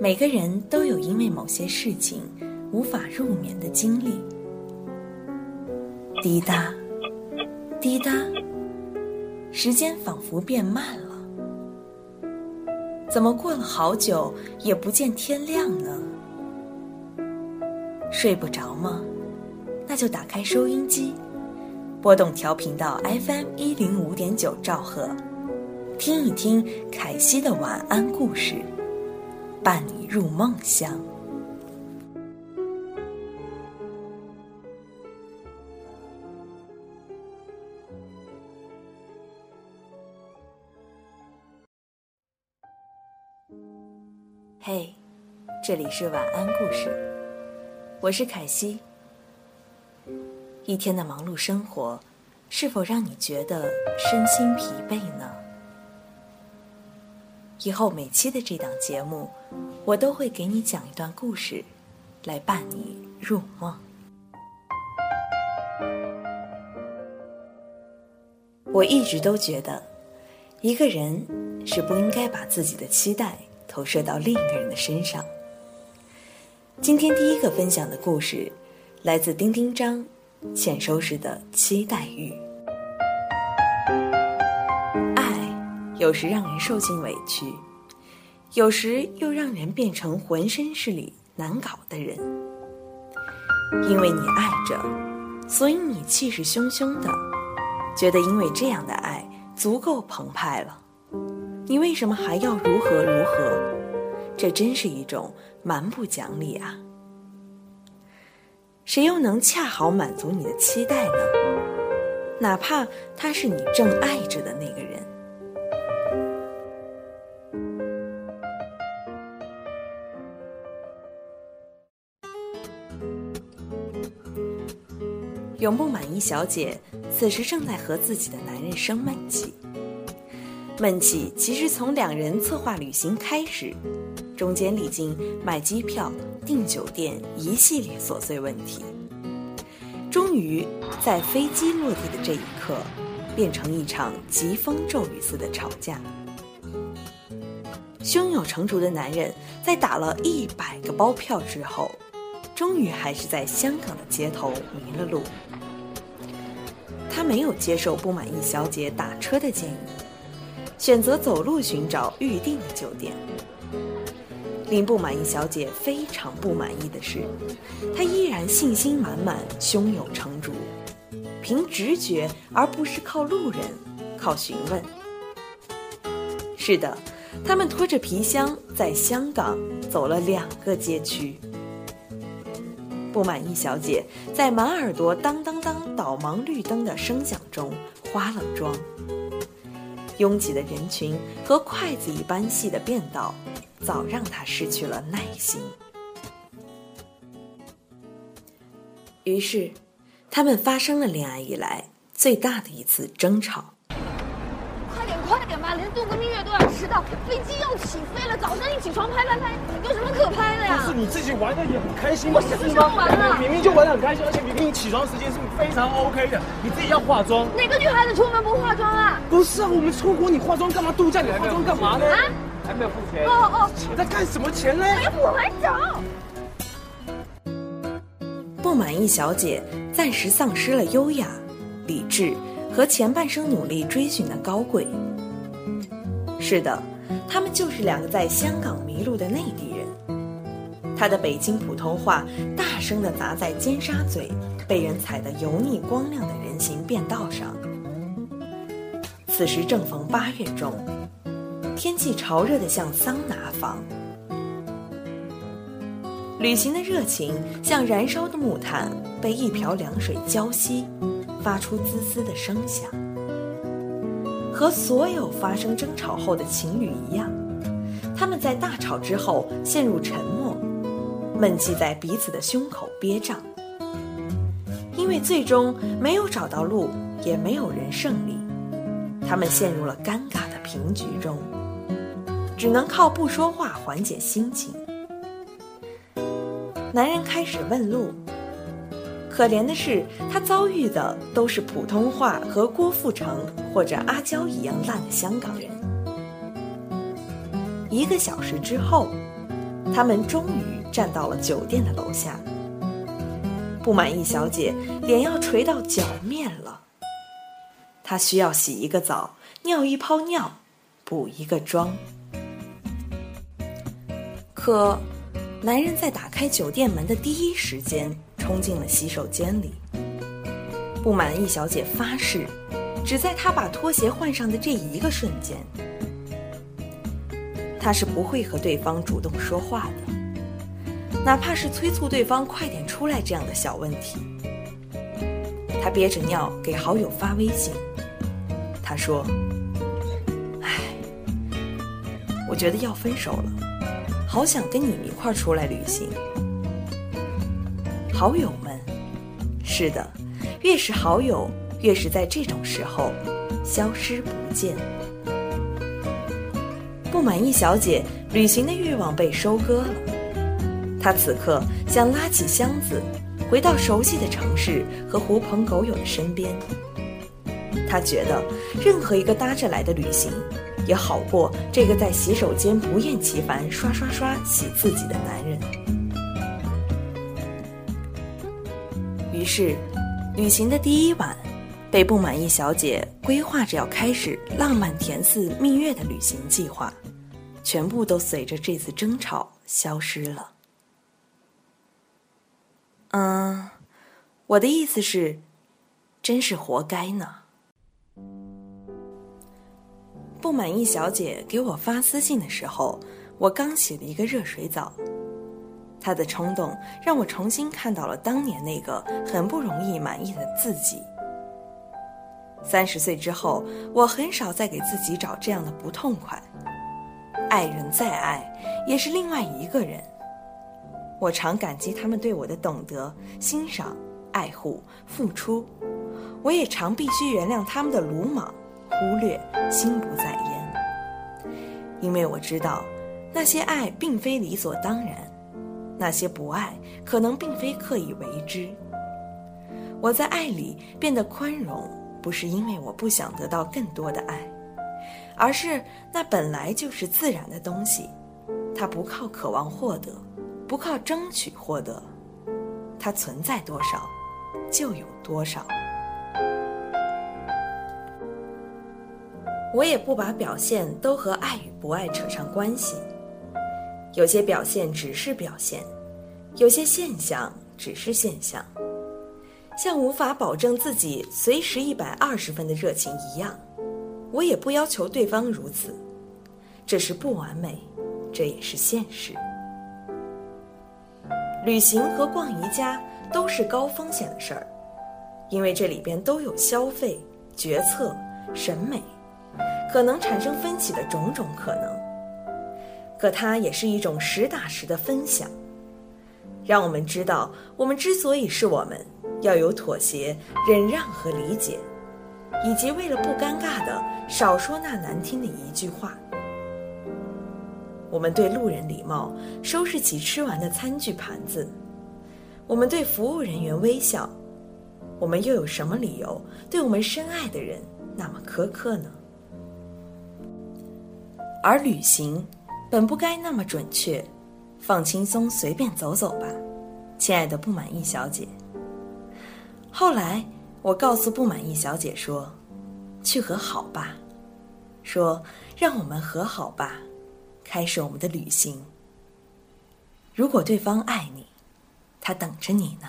每个人都有因为某些事情无法入眠的经历。滴答，滴答，时间仿佛变慢了。怎么过了好久也不见天亮呢？睡不着吗？那就打开收音机，拨动调频到 FM 一零五点九兆赫，听一听凯西的晚安故事。伴你入梦乡。嘿，这里是晚安故事，我是凯西。一天的忙碌生活，是否让你觉得身心疲惫呢？以后每期的这档节目，我都会给你讲一段故事，来伴你入梦。我一直都觉得，一个人是不应该把自己的期待投射到另一个人的身上。今天第一个分享的故事，来自丁丁张欠收拾的期待欲。有时让人受尽委屈，有时又让人变成浑身是理难搞的人。因为你爱着，所以你气势汹汹的，觉得因为这样的爱足够澎湃了。你为什么还要如何如何？这真是一种蛮不讲理啊！谁又能恰好满足你的期待呢？哪怕他是你正爱着的那个人。永不满意小姐此时正在和自己的男人生闷气。闷气其实从两人策划旅行开始，中间历经买机票、订酒店一系列琐碎问题，终于在飞机落地的这一刻，变成一场疾风骤雨似的吵架。胸有成竹的男人在打了一百个包票之后，终于还是在香港的街头迷了路。没有接受不满意小姐打车的建议，选择走路寻找预定的酒店。令不满意小姐非常不满意的是，她依然信心满满、胸有成竹，凭直觉而不是靠路人、靠询问。是的，他们拖着皮箱在香港走了两个街区。不满意小姐在满耳朵当当当导盲绿灯的声响中花了妆。拥挤的人群和筷子一般细的便道，早让她失去了耐心。于是，他们发生了恋爱以来最大的一次争吵。快点，吧，连度个蜜月都要迟到，飞机要起飞了，早上一起床拍拍拍，有什么可拍的呀？是你自己玩的也很开心，我什么时候玩了？明明就玩的很开心，而且明明起床时间是非常 OK 的，你自己要化妆。哪个女孩子出门不化妆啊？不是啊，我们出国你化妆干嘛？度假你化妆干嘛呢？啊？还没有付钱。哦哦，你在干什么钱呢？哎，我来找。不满意小姐暂时丧失了优雅，理智和前半生努力追寻的高贵。是的，他们就是两个在香港迷路的内地人。他的北京普通话大声地砸在尖沙咀被人踩得油腻光亮的人行便道上。此时正逢八月中，天气潮热的像桑拿房。旅行的热情像燃烧的木炭，被一瓢凉水浇熄，发出滋滋的声响。和所有发生争吵后的情侣一样，他们在大吵之后陷入沉默，闷气在彼此的胸口憋胀。因为最终没有找到路，也没有人胜利。他们陷入了尴尬的平局中，只能靠不说话缓解心情。男人开始问路，可怜的是，他遭遇的都是普通话和郭富城或者阿娇一样烂的香港人。一个小时之后，他们终于站到了酒店的楼下。不满意小姐脸要垂到脚面了。他需要洗一个澡，尿一泡尿，补一个妆。可，男人在打开酒店门的第一时间冲进了洗手间里。不满意小姐发誓，只在她把拖鞋换上的这一个瞬间，他是不会和对方主动说话的，哪怕是催促对方快点出来这样的小问题。他憋着尿给好友发微信。他说：“唉，我觉得要分手了，好想跟你们一块儿出来旅行。”好友们，是的，越是好友，越是在这种时候消失不见。不满意小姐旅行的欲望被收割了，她此刻想拉起箱子，回到熟悉的城市和狐朋狗友的身边。她觉得，任何一个搭着来的旅行，也好过这个在洗手间不厌其烦刷刷刷洗自己的男人。是，旅行的第一晚，被不满意小姐规划着要开始浪漫甜似蜜月的旅行计划，全部都随着这次争吵消失了。嗯，我的意思是，真是活该呢。不满意小姐给我发私信的时候，我刚洗了一个热水澡。他的冲动让我重新看到了当年那个很不容易满意的自己。三十岁之后，我很少再给自己找这样的不痛快。爱人再爱，也是另外一个人。我常感激他们对我的懂得、欣赏、爱护、付出，我也常必须原谅他们的鲁莽。忽略，心不在焉。因为我知道，那些爱并非理所当然，那些不爱可能并非刻意为之。我在爱里变得宽容，不是因为我不想得到更多的爱，而是那本来就是自然的东西，它不靠渴望获得，不靠争取获得，它存在多少，就有多少。我也不把表现都和爱与不爱扯上关系。有些表现只是表现，有些现象只是现象。像无法保证自己随时一百二十分的热情一样，我也不要求对方如此。这是不完美，这也是现实。旅行和逛宜家都是高风险的事儿，因为这里边都有消费、决策、审美。可能产生分歧的种种可能，可它也是一种实打实的分享，让我们知道，我们之所以是我们，要有妥协、忍让和理解，以及为了不尴尬的少说那难听的一句话。我们对路人礼貌，收拾起吃完的餐具盘子；我们对服务人员微笑，我们又有什么理由对我们深爱的人那么苛刻呢？而旅行，本不该那么准确，放轻松，随便走走吧，亲爱的不满意小姐。后来，我告诉不满意小姐说：“去和好吧。”说：“让我们和好吧，开始我们的旅行。”如果对方爱你，他等着你呢。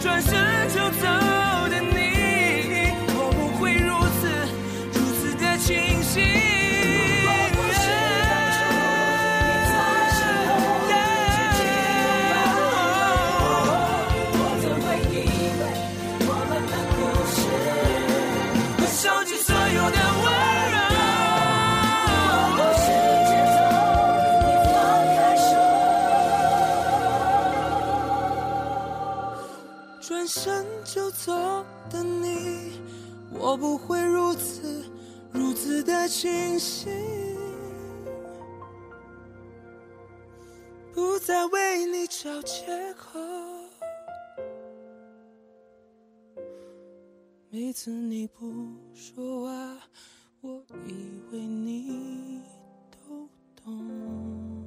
转身清醒，不再为你找借口。每次你不说话，我以为你都懂。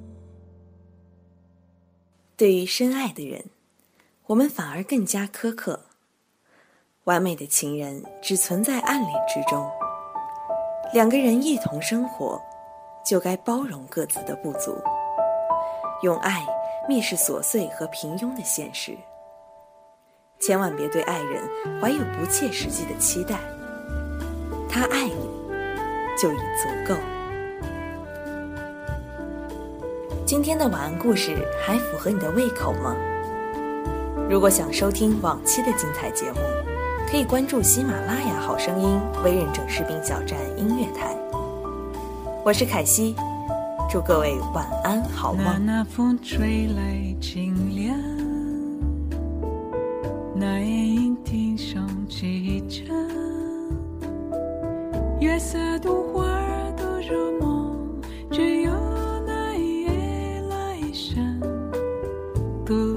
对于深爱的人，我们反而更加苛刻。完美的情人只存在暗恋之中。两个人一同生活，就该包容各自的不足，用爱蔑视琐碎和平庸的现实。千万别对爱人怀有不切实际的期待，他爱你就已足够。今天的晚安故事还符合你的胃口吗？如果想收听往期的精彩节目。可以关注喜马拉雅好声音微认证士兵小站音乐台。我是凯西，祝各位晚安好梦。那风吹来清凉，那夜莺啼声齐唱，月色独花儿都入梦，只有那一夜来生，吐